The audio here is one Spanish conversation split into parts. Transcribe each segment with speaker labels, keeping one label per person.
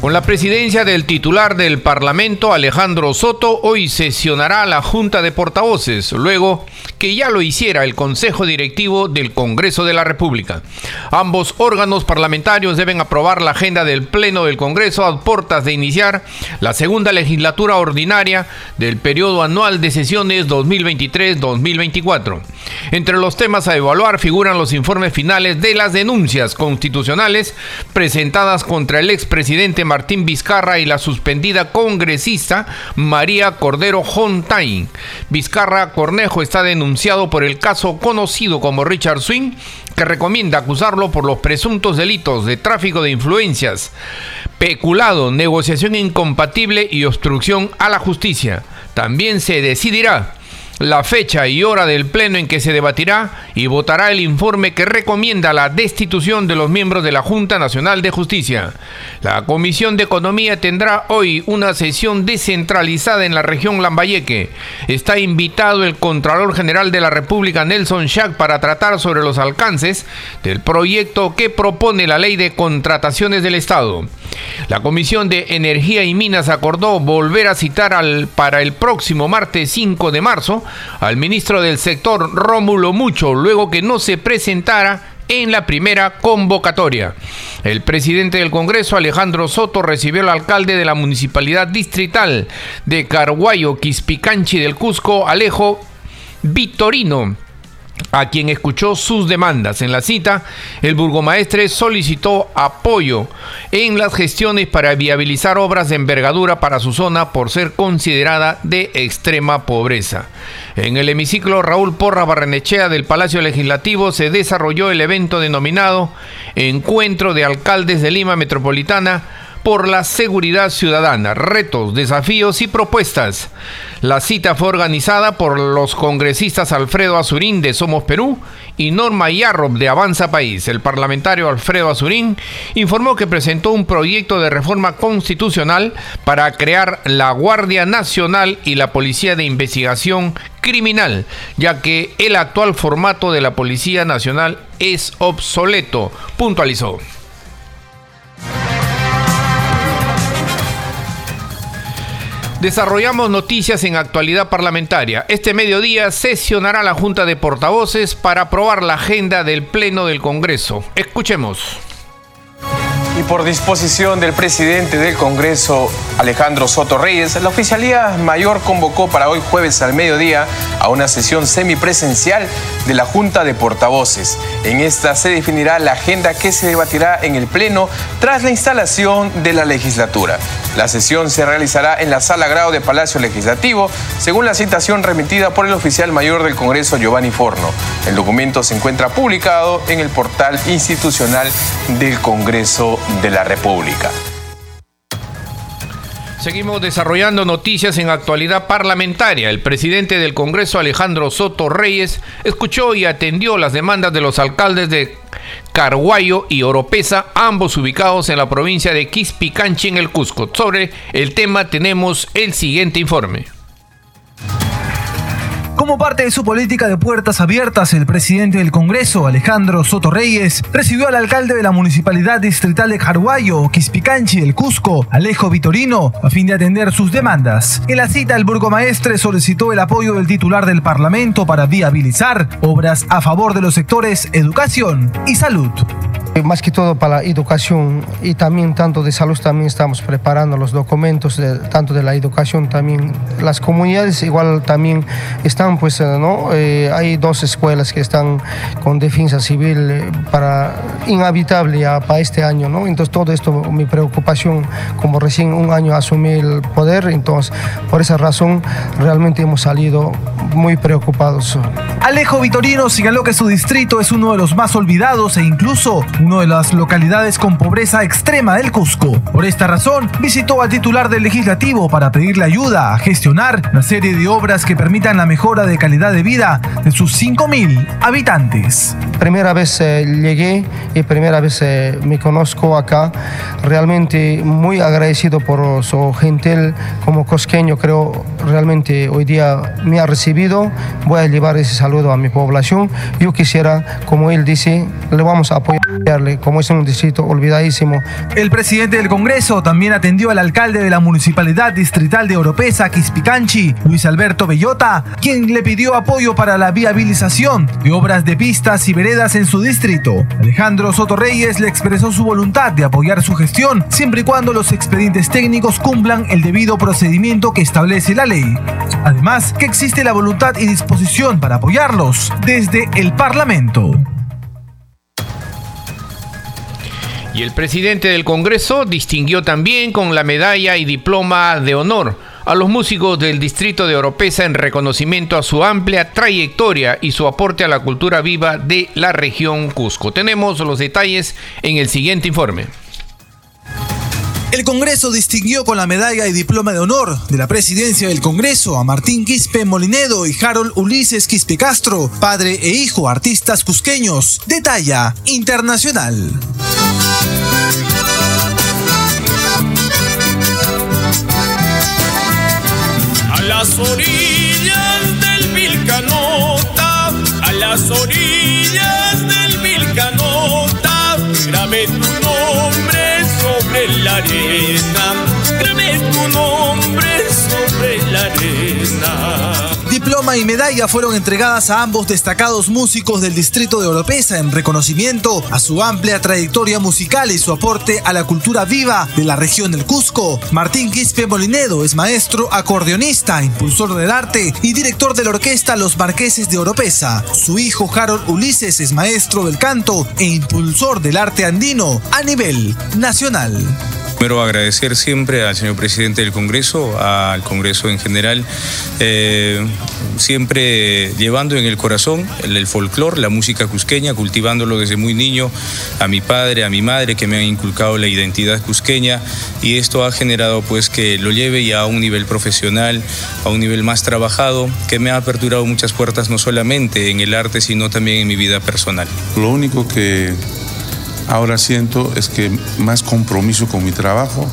Speaker 1: Con la presidencia del titular del Parlamento, Alejandro Soto, hoy sesionará la Junta de Portavoces, luego que ya lo hiciera el Consejo Directivo del Congreso de la República. Ambos órganos parlamentarios deben aprobar la agenda del Pleno del Congreso a puertas de iniciar la segunda legislatura ordinaria del periodo anual de sesiones 2023-2024. Entre los temas a evaluar figuran los informes finales de las denuncias constitucionales presentadas contra el expresidente Martín Vizcarra y la suspendida congresista María Cordero Hontain. Vizcarra Cornejo está denunciado por el caso conocido como Richard Swing, que recomienda acusarlo por los presuntos delitos de tráfico de influencias, peculado, negociación incompatible y obstrucción a la justicia. También se decidirá la fecha y hora del pleno en que se debatirá y votará el informe que recomienda la destitución de los miembros de la Junta Nacional de Justicia. La Comisión de Economía tendrá hoy una sesión descentralizada en la región Lambayeque. Está invitado el Contralor General de la República, Nelson Schack, para tratar sobre los alcances del proyecto que propone la Ley de Contrataciones del Estado. La Comisión de Energía y Minas acordó volver a citar al, para el próximo martes 5 de marzo al ministro del sector Rómulo Mucho, luego que no se presentara en la primera convocatoria. El presidente del Congreso, Alejandro Soto, recibió al alcalde de la municipalidad distrital de Carguayo, Quispicanchi del Cusco, Alejo Vitorino a quien escuchó sus demandas. En la cita, el burgomaestre solicitó apoyo en las gestiones para viabilizar obras de envergadura para su zona por ser considerada de extrema pobreza. En el hemiciclo Raúl Porra Barrenechea del Palacio Legislativo se desarrolló el evento denominado Encuentro de Alcaldes de Lima Metropolitana por la seguridad ciudadana, retos, desafíos y propuestas. La cita fue organizada por los congresistas Alfredo Azurín de Somos Perú y Norma Yarrob de Avanza País. El parlamentario Alfredo Azurín informó que presentó un proyecto de reforma constitucional para crear la Guardia Nacional y la Policía de Investigación Criminal, ya que el actual formato de la Policía Nacional es obsoleto, puntualizó. Desarrollamos noticias en actualidad parlamentaria. Este mediodía sesionará la Junta de Portavoces para aprobar la agenda del Pleno del Congreso. Escuchemos.
Speaker 2: Y por disposición del presidente del Congreso, Alejandro Soto Reyes, la Oficialía Mayor convocó para hoy jueves al mediodía a una sesión semipresencial de la Junta de Portavoces. En esta se definirá la agenda que se debatirá en el Pleno tras la instalación de la legislatura. La sesión se realizará en la Sala Grado de Palacio Legislativo, según la citación remitida por el oficial mayor del Congreso, Giovanni Forno. El documento se encuentra publicado en el portal institucional del Congreso de la República.
Speaker 1: Seguimos desarrollando noticias en actualidad parlamentaria. El presidente del Congreso, Alejandro Soto Reyes, escuchó y atendió las demandas de los alcaldes de Carguayo y Oropesa, ambos ubicados en la provincia de Quispicanchi en el Cusco. Sobre el tema tenemos el siguiente informe.
Speaker 3: Como parte de su política de puertas abiertas, el presidente del Congreso, Alejandro Soto Reyes, recibió al alcalde de la Municipalidad Distrital de Carhuayo, Quispicanchi del Cusco, Alejo Vitorino, a fin de atender sus demandas. En la cita, el burgomaestre solicitó el apoyo del titular del Parlamento para viabilizar obras a favor de los sectores educación y salud.
Speaker 4: Más que todo para la educación y también tanto de salud también estamos preparando los documentos, tanto de la educación también. Las comunidades igual también están pues, ¿no? hay dos escuelas que están con defensa civil para inhabitable ya para este año, ¿no? Entonces todo esto, mi preocupación, como recién un año asumí el poder, entonces por esa razón realmente hemos salido muy preocupados.
Speaker 3: Alejo Vitorino señaló que su distrito es uno de los más olvidados e incluso una de las localidades con pobreza extrema del Cusco. Por esta razón, visitó al titular del legislativo para pedirle ayuda a gestionar una serie de obras que permitan la mejora de calidad de vida de sus 5.000 habitantes.
Speaker 4: Primera vez eh, llegué y primera vez eh, me conozco acá. Realmente muy agradecido por su gentil como cosqueño. Creo realmente hoy día me ha recibido. Voy a llevar ese saludo a mi población. Yo quisiera, como él dice, le vamos a apoyarle, como es un distrito olvidadísimo.
Speaker 3: El presidente del Congreso también atendió al alcalde de la Municipalidad Distrital de Oropesa, Quispicanchi, Luis Alberto Bellota, quien le pidió apoyo para la viabilización de obras de pistas y veredas en su distrito. Alejandro Soto Reyes le expresó su voluntad de apoyar su gestión siempre y cuando los expedientes técnicos cumplan el debido procedimiento que establece la ley. Además, que existe la voluntad y disposición para apoyarlos desde el Parlamento.
Speaker 1: Y el presidente del Congreso distinguió también con la medalla y diploma de honor a los músicos del distrito de Oropesa en reconocimiento a su amplia trayectoria y su aporte a la cultura viva de la región Cusco. Tenemos los detalles en el siguiente informe.
Speaker 3: El Congreso distinguió con la medalla y diploma de honor de la presidencia del Congreso a Martín Quispe Molinedo y Harold Ulises Quispe Castro, padre e hijo artistas cusqueños de talla internacional.
Speaker 5: Las orillas del Vilcanota, a las orillas del Vilcanota, grabé tu nombre la arena, tu nombre sobre la arena.
Speaker 3: Diploma y medalla fueron entregadas a ambos destacados músicos del distrito de Oropesa en reconocimiento a su amplia trayectoria musical y su aporte a la cultura viva de la región del Cusco. Martín Quispe Molinedo es maestro, acordeonista, impulsor del arte y director de la orquesta Los Marqueses de Oropesa. Su hijo Harold Ulises es maestro del canto e impulsor del arte andino a nivel nacional.
Speaker 6: Primero agradecer siempre al señor presidente del Congreso, al Congreso en general, eh, siempre llevando en el corazón el, el folclore, la música cusqueña, cultivándolo desde muy niño, a mi padre, a mi madre que me han inculcado la identidad cusqueña y esto ha generado pues que lo lleve ya a un nivel profesional, a un nivel más trabajado, que me ha aperturado muchas puertas no solamente en el arte, sino también en mi vida personal.
Speaker 7: Lo único que Ahora siento es que más compromiso con mi trabajo,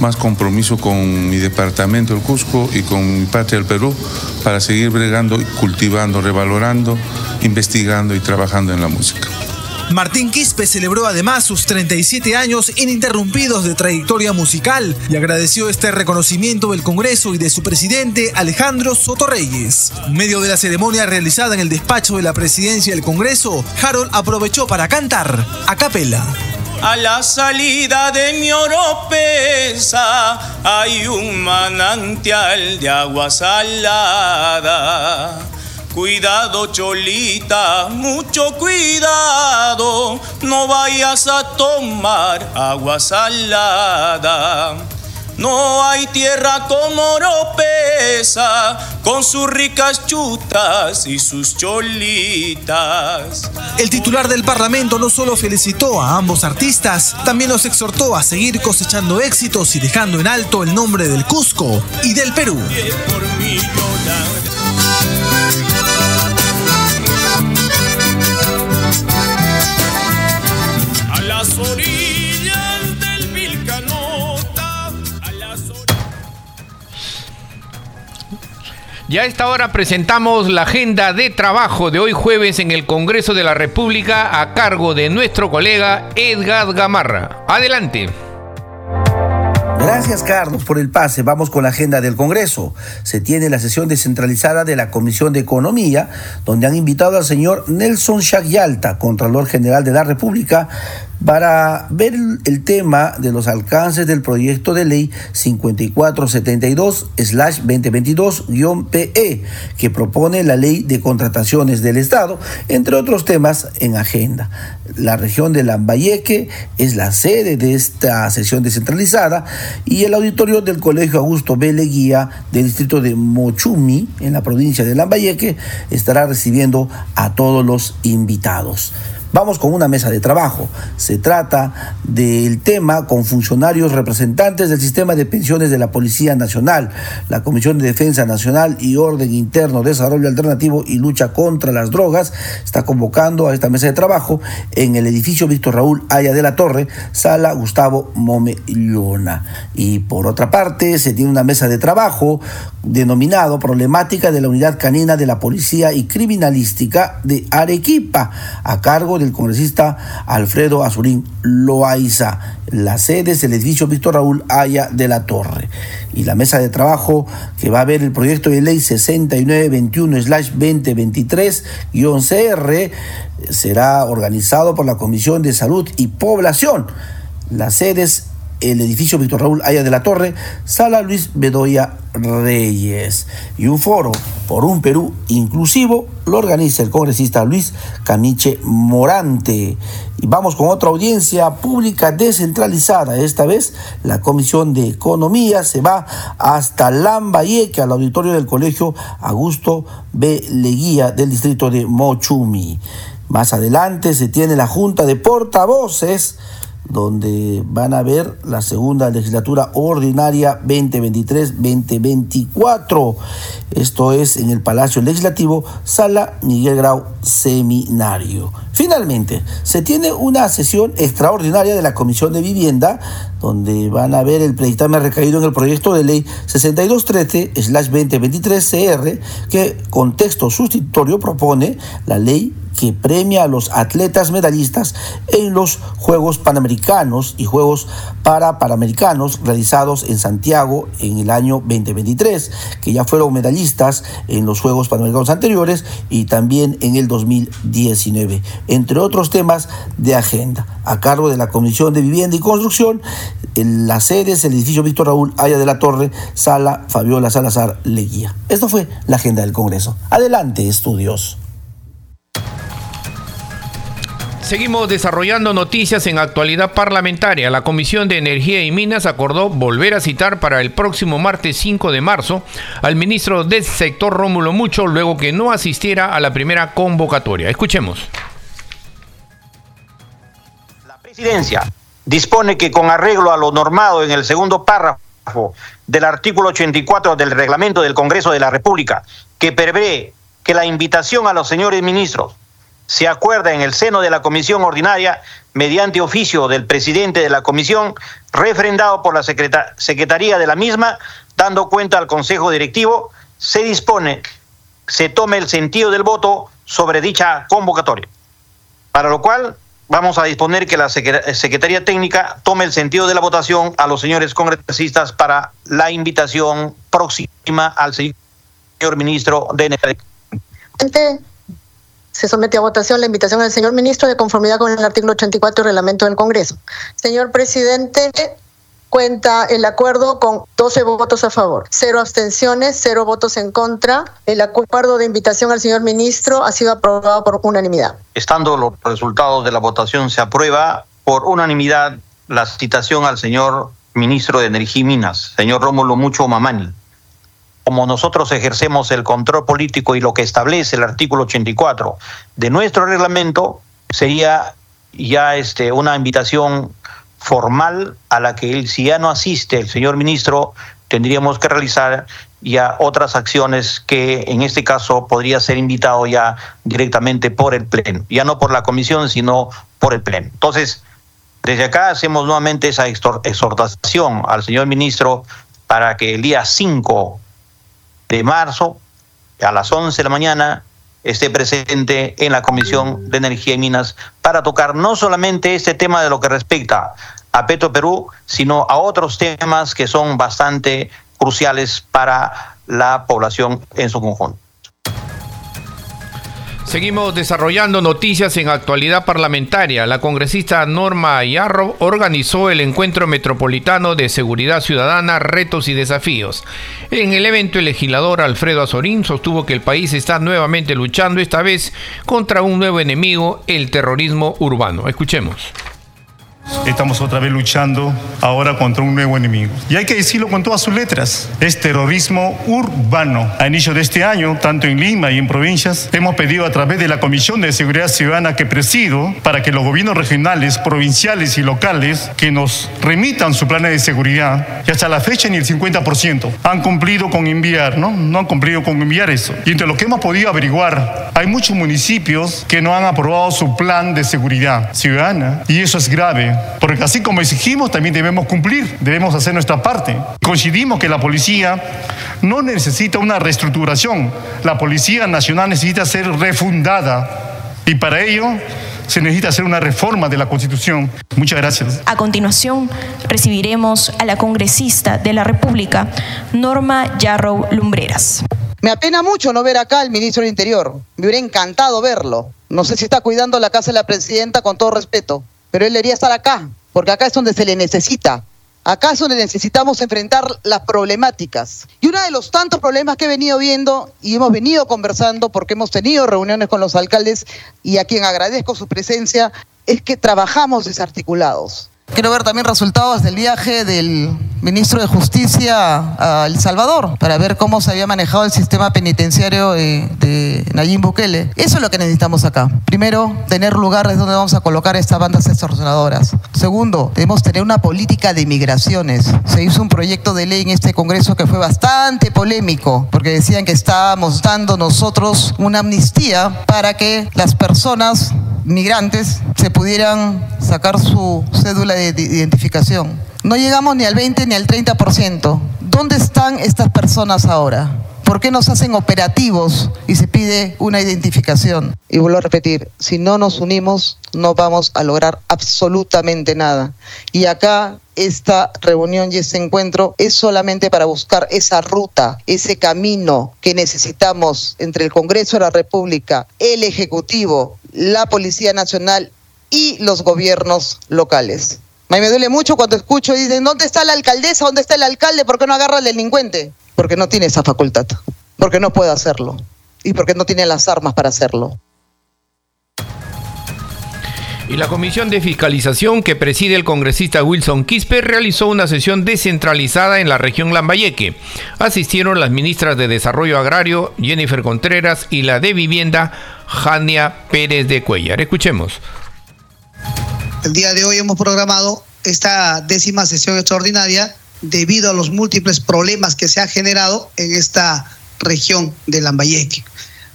Speaker 7: más compromiso con mi departamento, el Cusco, y con mi patria, el Perú, para seguir bregando, cultivando, revalorando, investigando y trabajando en la música.
Speaker 3: Martín Quispe celebró además sus 37 años ininterrumpidos de trayectoria musical y agradeció este reconocimiento del Congreso y de su presidente Alejandro Soto Reyes. En medio de la ceremonia realizada en el despacho de la presidencia del Congreso, Harold aprovechó para cantar a capela.
Speaker 5: A la salida de mi oropesa hay un manantial de agua salada Cuidado, Cholita, mucho cuidado, no vayas a tomar agua salada. No hay tierra como Oropesa, con sus ricas chutas y sus cholitas.
Speaker 3: El titular del Parlamento no solo felicitó a ambos artistas, también los exhortó a seguir cosechando éxitos y dejando en alto el nombre del Cusco y del Perú.
Speaker 1: Ya a esta hora presentamos la agenda de trabajo de hoy jueves en el Congreso de la República a cargo de nuestro colega Edgar Gamarra. Adelante.
Speaker 8: Gracias, Carlos, por el pase. Vamos con la agenda del Congreso. Se tiene la sesión descentralizada de la Comisión de Economía, donde han invitado al señor Nelson Shagyalta, Contralor General de la República, para ver el tema de los alcances del proyecto de ley 5472-2022-PE, que propone la ley de contrataciones del Estado, entre otros temas en agenda. La región de Lambayeque es la sede de esta sesión descentralizada y el auditorio del Colegio Augusto B. Leguía del distrito de Mochumi, en la provincia de Lambayeque, estará recibiendo a todos los invitados. Vamos con una mesa de trabajo. Se trata del tema con funcionarios representantes del sistema de pensiones de la Policía Nacional, la Comisión de Defensa Nacional y Orden Interno, Desarrollo Alternativo y Lucha contra las Drogas. Está convocando a esta mesa de trabajo en el edificio Víctor Raúl Aya de la Torre, sala Gustavo Momellona. Y por otra parte, se tiene una mesa de trabajo denominado Problemática de la Unidad Canina de la Policía y Criminalística de Arequipa, a cargo del congresista Alfredo Azurín Loaiza. La sede es el edificio Víctor Raúl Aya de la Torre. Y la mesa de trabajo que va a ver el proyecto de ley 6921-2023-CR será organizado por la Comisión de Salud y Población. Las sedes el edificio Víctor Raúl Aya de la Torre, Sala Luis Bedoya Reyes. Y un foro por un Perú inclusivo lo organiza el congresista Luis Camiche Morante. Y vamos con otra audiencia pública descentralizada. Esta vez la Comisión de Economía se va hasta Lambayeque, al auditorio del Colegio Augusto B. Leguía del distrito de Mochumi. Más adelante se tiene la Junta de Portavoces donde van a ver la segunda legislatura ordinaria 2023-2024. Esto es en el Palacio Legislativo, Sala Miguel Grau Seminario. Finalmente, se tiene una sesión extraordinaria de la Comisión de Vivienda, donde van a ver el predictamen recaído en el proyecto de ley 6213-2023-CR, que con texto sustitutorio propone la ley que premia a los atletas medallistas en los Juegos Panamericanos y Juegos para Panamericanos realizados en Santiago en el año 2023, que ya fueron medallistas en los Juegos Panamericanos anteriores y también en el 2019, entre otros temas de agenda. A cargo de la Comisión de Vivienda y Construcción, en la sede es el edificio Víctor Raúl Aya de la Torre, sala Fabiola Salazar Leguía. Esto fue la agenda del Congreso. Adelante, estudios.
Speaker 1: Seguimos desarrollando noticias en actualidad parlamentaria. La Comisión de Energía y Minas acordó volver a citar para el próximo martes 5 de marzo al ministro del sector Rómulo Mucho luego que no asistiera a la primera convocatoria. Escuchemos.
Speaker 9: La presidencia dispone que con arreglo a lo normado en el segundo párrafo del artículo 84 del reglamento del Congreso de la República, que prevé que la invitación a los señores ministros se acuerda en el seno de la comisión ordinaria mediante oficio del presidente de la comisión, refrendado por la secretaría de la misma, dando cuenta al Consejo Directivo, se dispone, se tome el sentido del voto sobre dicha convocatoria. Para lo cual vamos a disponer que la Secretaría Técnica tome el sentido de la votación a los señores congresistas para la invitación próxima al señor ministro de Energía
Speaker 10: se somete a votación la invitación del señor ministro de conformidad con el artículo 84 del reglamento del Congreso. Señor presidente, cuenta el acuerdo con 12 votos a favor, cero abstenciones, cero votos en contra. El acuerdo de invitación al señor ministro ha sido aprobado por unanimidad.
Speaker 9: Estando los resultados de la votación, se aprueba por unanimidad la citación al señor ministro de Energía y Minas, señor Rómulo Mucho Mamani como nosotros ejercemos el control político y lo que establece el artículo 84 de nuestro reglamento, sería ya este, una invitación formal a la que él, si ya no asiste el señor ministro, tendríamos que realizar ya otras acciones que en este caso podría ser invitado ya directamente por el Pleno, ya no por la comisión, sino por el Pleno. Entonces, desde acá hacemos nuevamente esa exhortación al señor ministro para que el día 5 de marzo a las 11 de la mañana esté presente en la Comisión de Energía y Minas para tocar no solamente este tema de lo que respecta a Petro Perú, sino a otros temas que son bastante cruciales para la población en su conjunto.
Speaker 1: Seguimos desarrollando noticias en actualidad parlamentaria. La congresista Norma Yarro organizó el encuentro metropolitano de seguridad ciudadana, retos y desafíos. En el evento, el legislador Alfredo Azorín sostuvo que el país está nuevamente luchando, esta vez contra un nuevo enemigo, el terrorismo urbano. Escuchemos.
Speaker 11: Estamos otra vez luchando ahora contra un nuevo enemigo. Y hay que decirlo con todas sus letras. Es terrorismo urbano. A inicio de este año, tanto en Lima y en provincias, hemos pedido a través de la Comisión de Seguridad Ciudadana que presido para que los gobiernos regionales, provinciales y locales que nos remitan su plan de seguridad, y hasta la fecha ni el 50% han cumplido con enviar, ¿no? No han cumplido con enviar eso. Y entre lo que hemos podido averiguar, hay muchos municipios que no han aprobado su plan de seguridad ciudadana y eso es grave porque así como exigimos, también debemos cumplir, debemos hacer nuestra parte. Coincidimos que la policía no necesita una reestructuración, la Policía Nacional necesita ser refundada y para ello se necesita hacer una reforma de la Constitución. Muchas gracias.
Speaker 12: A continuación, recibiremos a la congresista de la República, Norma Yarrow Lumbreras.
Speaker 13: Me apena mucho no ver acá al ministro del Interior. Me hubiera encantado verlo. No sé si está cuidando la casa de la presidenta con todo respeto pero él debería estar acá, porque acá es donde se le necesita. Acá es donde necesitamos enfrentar las problemáticas. Y uno de los tantos problemas que he venido viendo y hemos venido conversando, porque hemos tenido reuniones con los alcaldes y a quien agradezco su presencia, es que trabajamos desarticulados. Quiero ver también resultados del viaje del ministro de Justicia a El Salvador para ver cómo se había manejado el sistema penitenciario de, Nayib Bukele. Eso es lo que necesitamos acá. Primero, tener lugares donde vamos a colocar estas bandas extorsionadoras. Segundo, debemos tener una política de migraciones. Se hizo un proyecto de ley en este Congreso que fue bastante polémico porque decían que estábamos dando nosotros una amnistía para que las personas migrantes se pudieran sacar su cédula de identificación. No llegamos ni al 20 ni al 30%. ¿Dónde están estas personas ahora? ¿Por qué nos hacen operativos y se pide una identificación? Y vuelvo a repetir, si no nos unimos no vamos a lograr absolutamente nada. Y acá esta reunión y este encuentro es solamente para buscar esa ruta, ese camino que necesitamos entre el Congreso de la República, el Ejecutivo, la Policía Nacional y los gobiernos locales. Mí me duele mucho cuando escucho y dicen, ¿dónde está la alcaldesa? ¿Dónde está el alcalde? ¿Por qué no agarra al delincuente? Porque no tiene esa facultad, porque no puede hacerlo y porque no tiene las armas para hacerlo.
Speaker 1: Y la Comisión de Fiscalización que preside el congresista Wilson Quispe realizó una sesión descentralizada en la región Lambayeque. Asistieron las ministras de Desarrollo Agrario, Jennifer Contreras, y la de Vivienda, Jania Pérez de Cuellar. Escuchemos.
Speaker 14: El día de hoy hemos programado esta décima sesión extraordinaria debido a los múltiples problemas que se han generado en esta región de Lambayeque.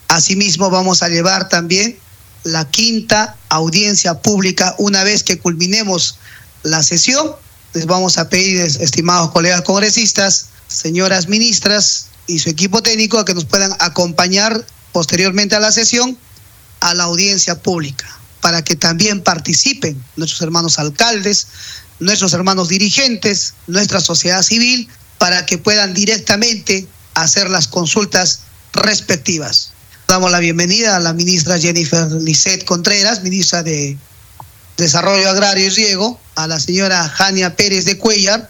Speaker 14: Asimismo, vamos a llevar también la quinta audiencia pública una vez que culminemos la sesión. Les vamos a pedir, estimados colegas congresistas, señoras ministras y su equipo técnico, a que nos puedan acompañar posteriormente a la sesión a la audiencia pública, para que también participen nuestros hermanos alcaldes, nuestros hermanos dirigentes, nuestra sociedad civil, para que puedan directamente hacer las consultas respectivas. Damos la bienvenida a la ministra Jennifer Lisset Contreras, ministra de Desarrollo Agrario y Riego, a la señora Jania Pérez de Cuellar,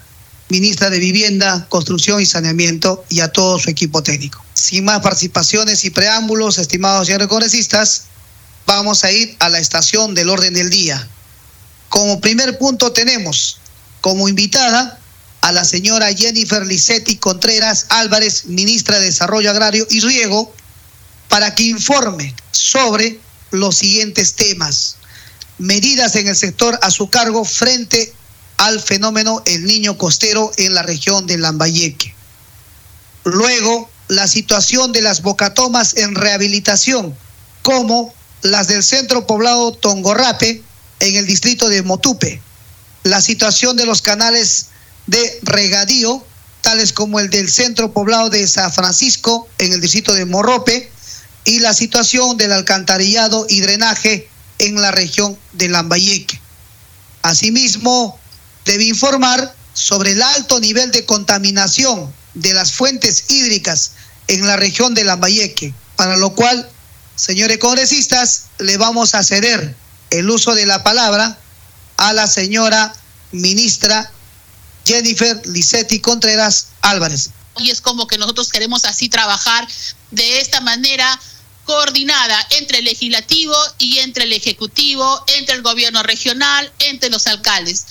Speaker 14: ministra de Vivienda, Construcción y Saneamiento, y a todo su equipo técnico. Sin más participaciones y preámbulos, estimados señores congresistas, vamos a ir a la estación del orden del día. Como primer punto tenemos como invitada a la señora Jennifer Licetti Contreras Álvarez, ministra de Desarrollo Agrario y Riego, para que informe sobre los siguientes temas. Medidas en el sector a su cargo frente al fenómeno El Niño Costero en la región de Lambayeque. Luego, la situación de las bocatomas en rehabilitación, como las del centro poblado Tongorrape en el distrito de Motupe, la situación de los canales de regadío, tales como el del centro poblado de San Francisco en el distrito de Morrope, y la situación del alcantarillado y drenaje en la región de Lambayeque. Asimismo, debe informar sobre el alto nivel de contaminación de las fuentes hídricas en la región de Lambayeque, para lo cual señores congresistas, le vamos a ceder el uso de la palabra a la señora ministra Jennifer Licetti Contreras Álvarez.
Speaker 15: Y es como que nosotros queremos así trabajar de esta manera coordinada entre el legislativo y entre el ejecutivo, entre el gobierno regional, entre los alcaldes.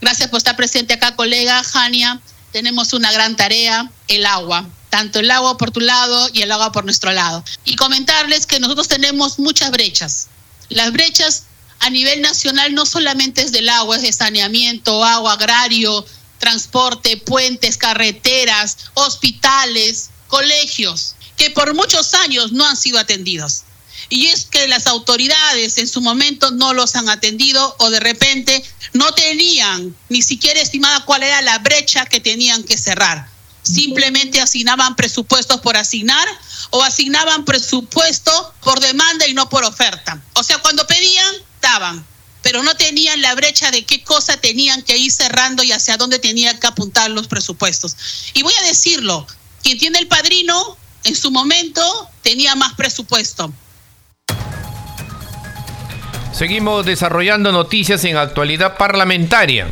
Speaker 15: Gracias por estar presente acá, colega Jania. Tenemos una gran tarea, el agua tanto el agua por tu lado y el agua por nuestro lado. Y comentarles que nosotros tenemos muchas brechas. Las brechas a nivel nacional no solamente es del agua, es de saneamiento, agua, agrario, transporte, puentes, carreteras, hospitales, colegios, que por muchos años no han sido atendidos. Y es que las autoridades en su momento no los han atendido o de repente no tenían ni siquiera estimada cuál era la brecha que tenían que cerrar. Simplemente asignaban presupuestos por asignar o asignaban presupuesto por demanda y no por oferta. O sea, cuando pedían, daban, pero no tenían la brecha de qué cosa tenían que ir cerrando y hacia dónde tenían que apuntar los presupuestos. Y voy a decirlo, quien tiene el padrino, en su momento tenía más presupuesto.
Speaker 1: Seguimos desarrollando noticias en actualidad parlamentaria.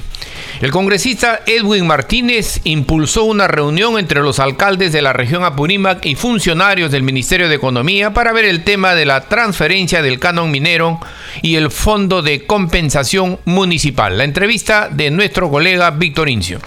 Speaker 1: El congresista Edwin Martínez impulsó una reunión entre los alcaldes de la región Apurímac y funcionarios del Ministerio de Economía para ver el tema de la transferencia del canon minero y el fondo de compensación municipal. La entrevista de nuestro colega Víctor Incio.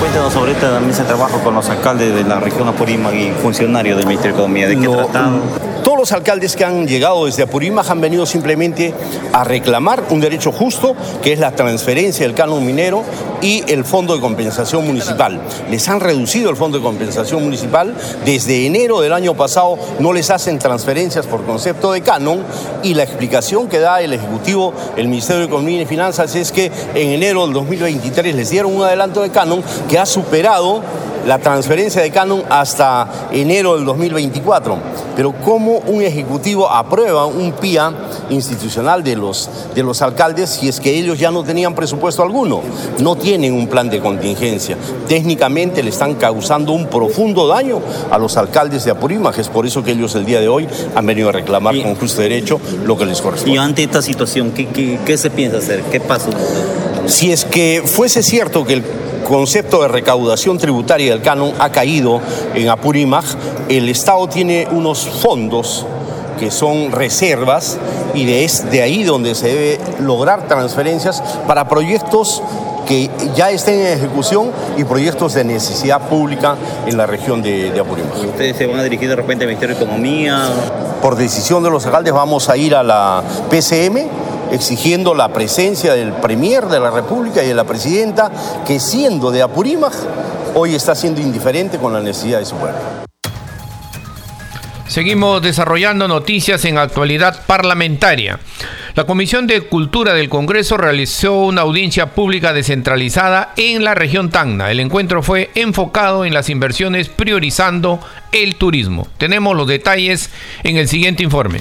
Speaker 16: Cuéntanos sobre esta mesa de trabajo con los alcaldes de la región Apurímac y funcionarios del Ministerio de Economía. ¿De qué trataron?
Speaker 17: Todos los alcaldes que han llegado desde Apurímac han venido simplemente a reclamar un derecho justo, que es la transferencia del canon minero y el fondo de compensación municipal. Les han reducido el fondo de compensación municipal. Desde enero del año pasado no les hacen transferencias por concepto de canon y la explicación que da el Ejecutivo, el Ministerio de Economía y Finanzas es que en enero del 2023 les dieron un adelanto de canon que ha superado la transferencia de canon hasta enero del 2024. Pero ¿cómo un ejecutivo aprueba un PIA institucional de los, de los alcaldes si es que ellos ya no tenían presupuesto alguno? No tienen un plan de contingencia. Técnicamente le están causando un profundo daño a los alcaldes de Apurímac. Es por eso que ellos el día de hoy han venido a reclamar con justo derecho lo que les corresponde.
Speaker 16: Y ante esta situación, ¿qué, qué, qué se piensa hacer? ¿Qué pasa?
Speaker 17: Si es que fuese cierto que el concepto de recaudación tributaria del canon ha caído en Apurímac, el Estado tiene unos fondos que son reservas y de, es de ahí donde se debe lograr transferencias para proyectos que ya estén en ejecución y proyectos de necesidad pública en la región de, de Apurímac.
Speaker 16: ¿Ustedes se van a dirigir de repente al Ministerio de Economía?
Speaker 17: Por decisión de los alcaldes vamos a ir a la PCM exigiendo la presencia del Premier de la República y de la Presidenta, que siendo de Apurímac, hoy está siendo indiferente con la necesidad de su pueblo.
Speaker 1: Seguimos desarrollando noticias en actualidad parlamentaria. La Comisión de Cultura del Congreso realizó una audiencia pública descentralizada en la región Tacna. El encuentro fue enfocado en las inversiones priorizando el turismo. Tenemos los detalles en el siguiente informe.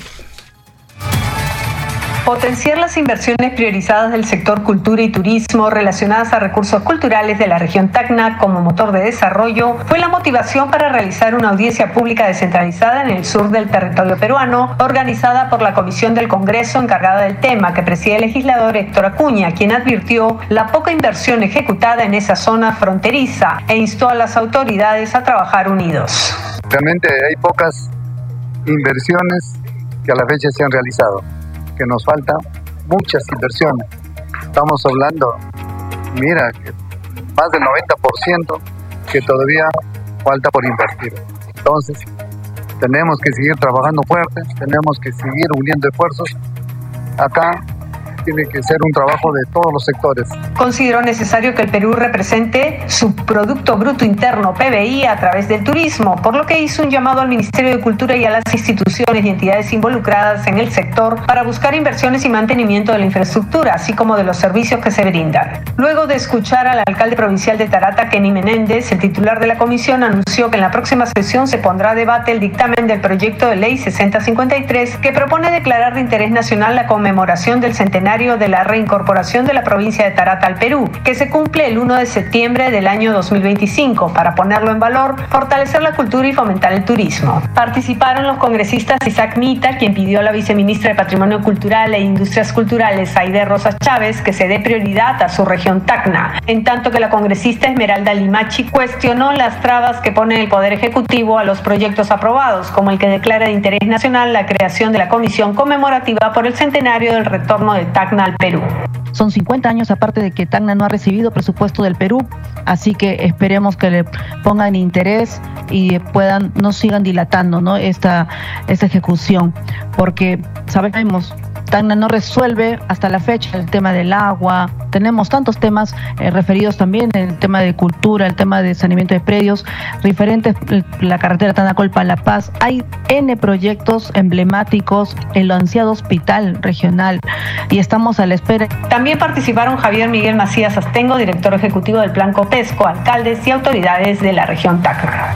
Speaker 18: Potenciar las inversiones priorizadas del sector cultura y turismo relacionadas a recursos culturales de la región Tacna como motor de desarrollo fue la motivación para realizar una audiencia pública descentralizada en el sur del territorio peruano, organizada por la Comisión del Congreso encargada del tema que preside el legislador Héctor Acuña, quien advirtió la poca inversión ejecutada en esa zona fronteriza e instó a las autoridades a trabajar unidos.
Speaker 19: Realmente hay pocas inversiones que a la fecha se han realizado que nos faltan muchas inversiones. Estamos hablando, mira, más del 90% que todavía falta por invertir. Entonces, tenemos que seguir trabajando fuerte, tenemos que seguir uniendo esfuerzos. Acá tiene que ser un trabajo de todos los sectores.
Speaker 18: Consideró necesario que el Perú represente su Producto Bruto Interno, PBI, a través del turismo, por lo que hizo un llamado al Ministerio de Cultura y a las instituciones y entidades involucradas en el sector para buscar inversiones y mantenimiento de la infraestructura, así como de los servicios que se brindan. Luego de escuchar al alcalde provincial de Tarata, Kenny Menéndez, el titular de la comisión anunció que en la próxima sesión se pondrá a debate el dictamen del proyecto de ley 6053 que propone declarar de interés nacional la conmemoración del centenario centenario de la reincorporación de la provincia de Tarata al Perú, que se cumple el 1 de septiembre del año 2025, para ponerlo en valor, fortalecer la cultura y fomentar el turismo. Participaron los congresistas Isaac Mita, quien pidió a la viceministra de Patrimonio Cultural e Industrias Culturales, Aide Rosas Chávez, que se dé prioridad a su región Tacna, en tanto que la congresista Esmeralda Limachi cuestionó las trabas que pone el Poder Ejecutivo a los proyectos aprobados, como el que declara de interés nacional la creación de la comisión conmemorativa por el centenario del retorno de Tacna al Perú.
Speaker 20: Son 50 años aparte de que Tacna no ha recibido presupuesto del Perú, así que esperemos que le pongan interés y puedan no sigan dilatando ¿no? Esta, esta ejecución, porque sabemos Tacna no resuelve hasta la fecha el tema del agua. Tenemos tantos temas eh, referidos también el tema de cultura, el tema de saneamiento de predios, referentes la carretera Tanacolpa-La Paz. Hay N proyectos emblemáticos, el ansiado hospital regional y estamos a la espera.
Speaker 18: También participaron Javier Miguel Macías Astengo, director ejecutivo del Plan Copesco, alcaldes y autoridades de la región Tacna.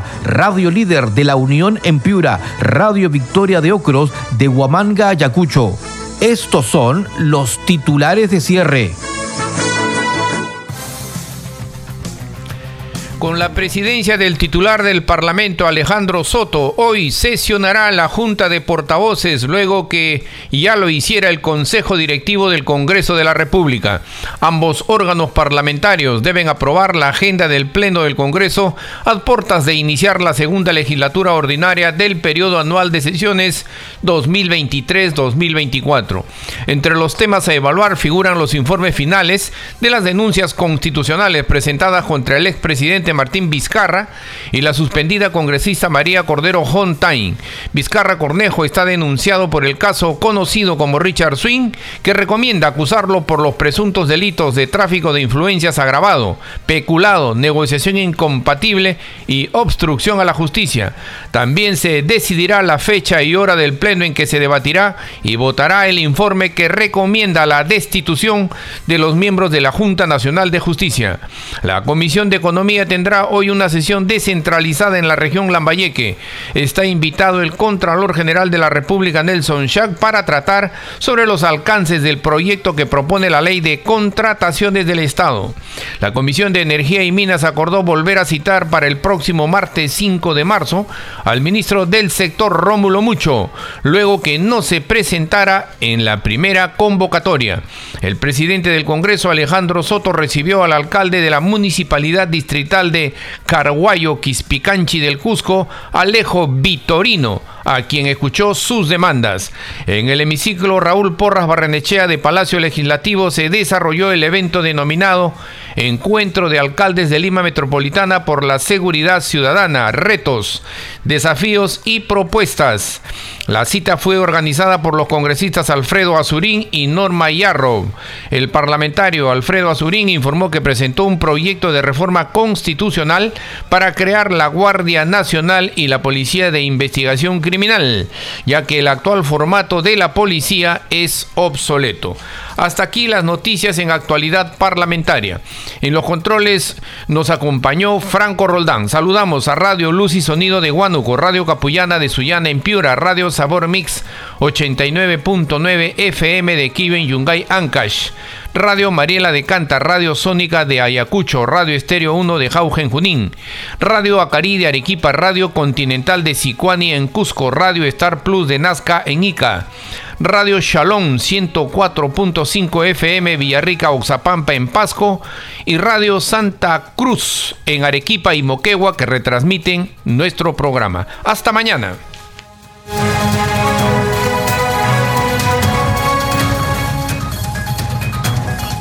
Speaker 1: Radio Líder de la Unión en Piura, Radio Victoria de Ocros de Huamanga, Ayacucho. Estos son los titulares de cierre. Con la presidencia del titular del Parlamento, Alejandro Soto, hoy sesionará la Junta de Portavoces luego que ya lo hiciera el Consejo Directivo del Congreso de la República. Ambos órganos parlamentarios deben aprobar la agenda del Pleno del Congreso a puertas de iniciar la segunda legislatura ordinaria del periodo anual de sesiones 2023-2024. Entre los temas a evaluar figuran los informes finales de las denuncias constitucionales presentadas contra el expresidente Martín Vizcarra y la suspendida congresista María Cordero Hontain. Vizcarra Cornejo está denunciado por el caso conocido como Richard Swing, que recomienda acusarlo por los presuntos delitos de tráfico de influencias agravado, peculado, negociación incompatible y obstrucción a la justicia. También se decidirá la fecha y hora del pleno en que se debatirá y votará el informe que recomienda la destitución de los miembros de la Junta Nacional de Justicia. La Comisión de Economía tendrá tendrá hoy una sesión descentralizada en la región Lambayeque. Está invitado el Contralor General de la República, Nelson Schack, para tratar sobre los alcances del proyecto que propone la ley de contrataciones del Estado. La Comisión de Energía y Minas acordó volver a citar para el próximo martes 5 de marzo al ministro del sector Rómulo Mucho, luego que no se presentara en la primera convocatoria. El presidente del Congreso, Alejandro Soto, recibió al alcalde de la municipalidad distrital de Carguayo, Quispicanchi del Cusco, Alejo Vitorino, a quien escuchó sus demandas. En el hemiciclo Raúl Porras Barrenechea de Palacio Legislativo se desarrolló el evento denominado Encuentro de Alcaldes de Lima Metropolitana por la Seguridad Ciudadana, Retos, Desafíos y Propuestas. La cita fue organizada por los congresistas Alfredo Azurín y Norma Yarro. El parlamentario Alfredo Azurín informó que presentó un proyecto de reforma constitucional para crear la Guardia Nacional y la Policía de Investigación Criminal, ya que el actual formato de la policía es obsoleto. Hasta aquí las noticias en actualidad parlamentaria. En los controles nos acompañó Franco Roldán. Saludamos a Radio Luz y Sonido de Huánuco, Radio Capullana de Sullana en Piura, Radio Sabor Mix 89.9 FM de Kiven Yungay Ancash. Radio Mariela de Canta, Radio Sónica de Ayacucho, Radio Estéreo 1 de Jaugen Junín, Radio Acari de Arequipa, Radio Continental de Sicuani en Cusco, Radio Star Plus de Nazca en Ica, Radio Shalom 104.5 FM Villarrica, Oxapampa en Pasco y Radio Santa Cruz en Arequipa y Moquegua que retransmiten nuestro programa. Hasta mañana.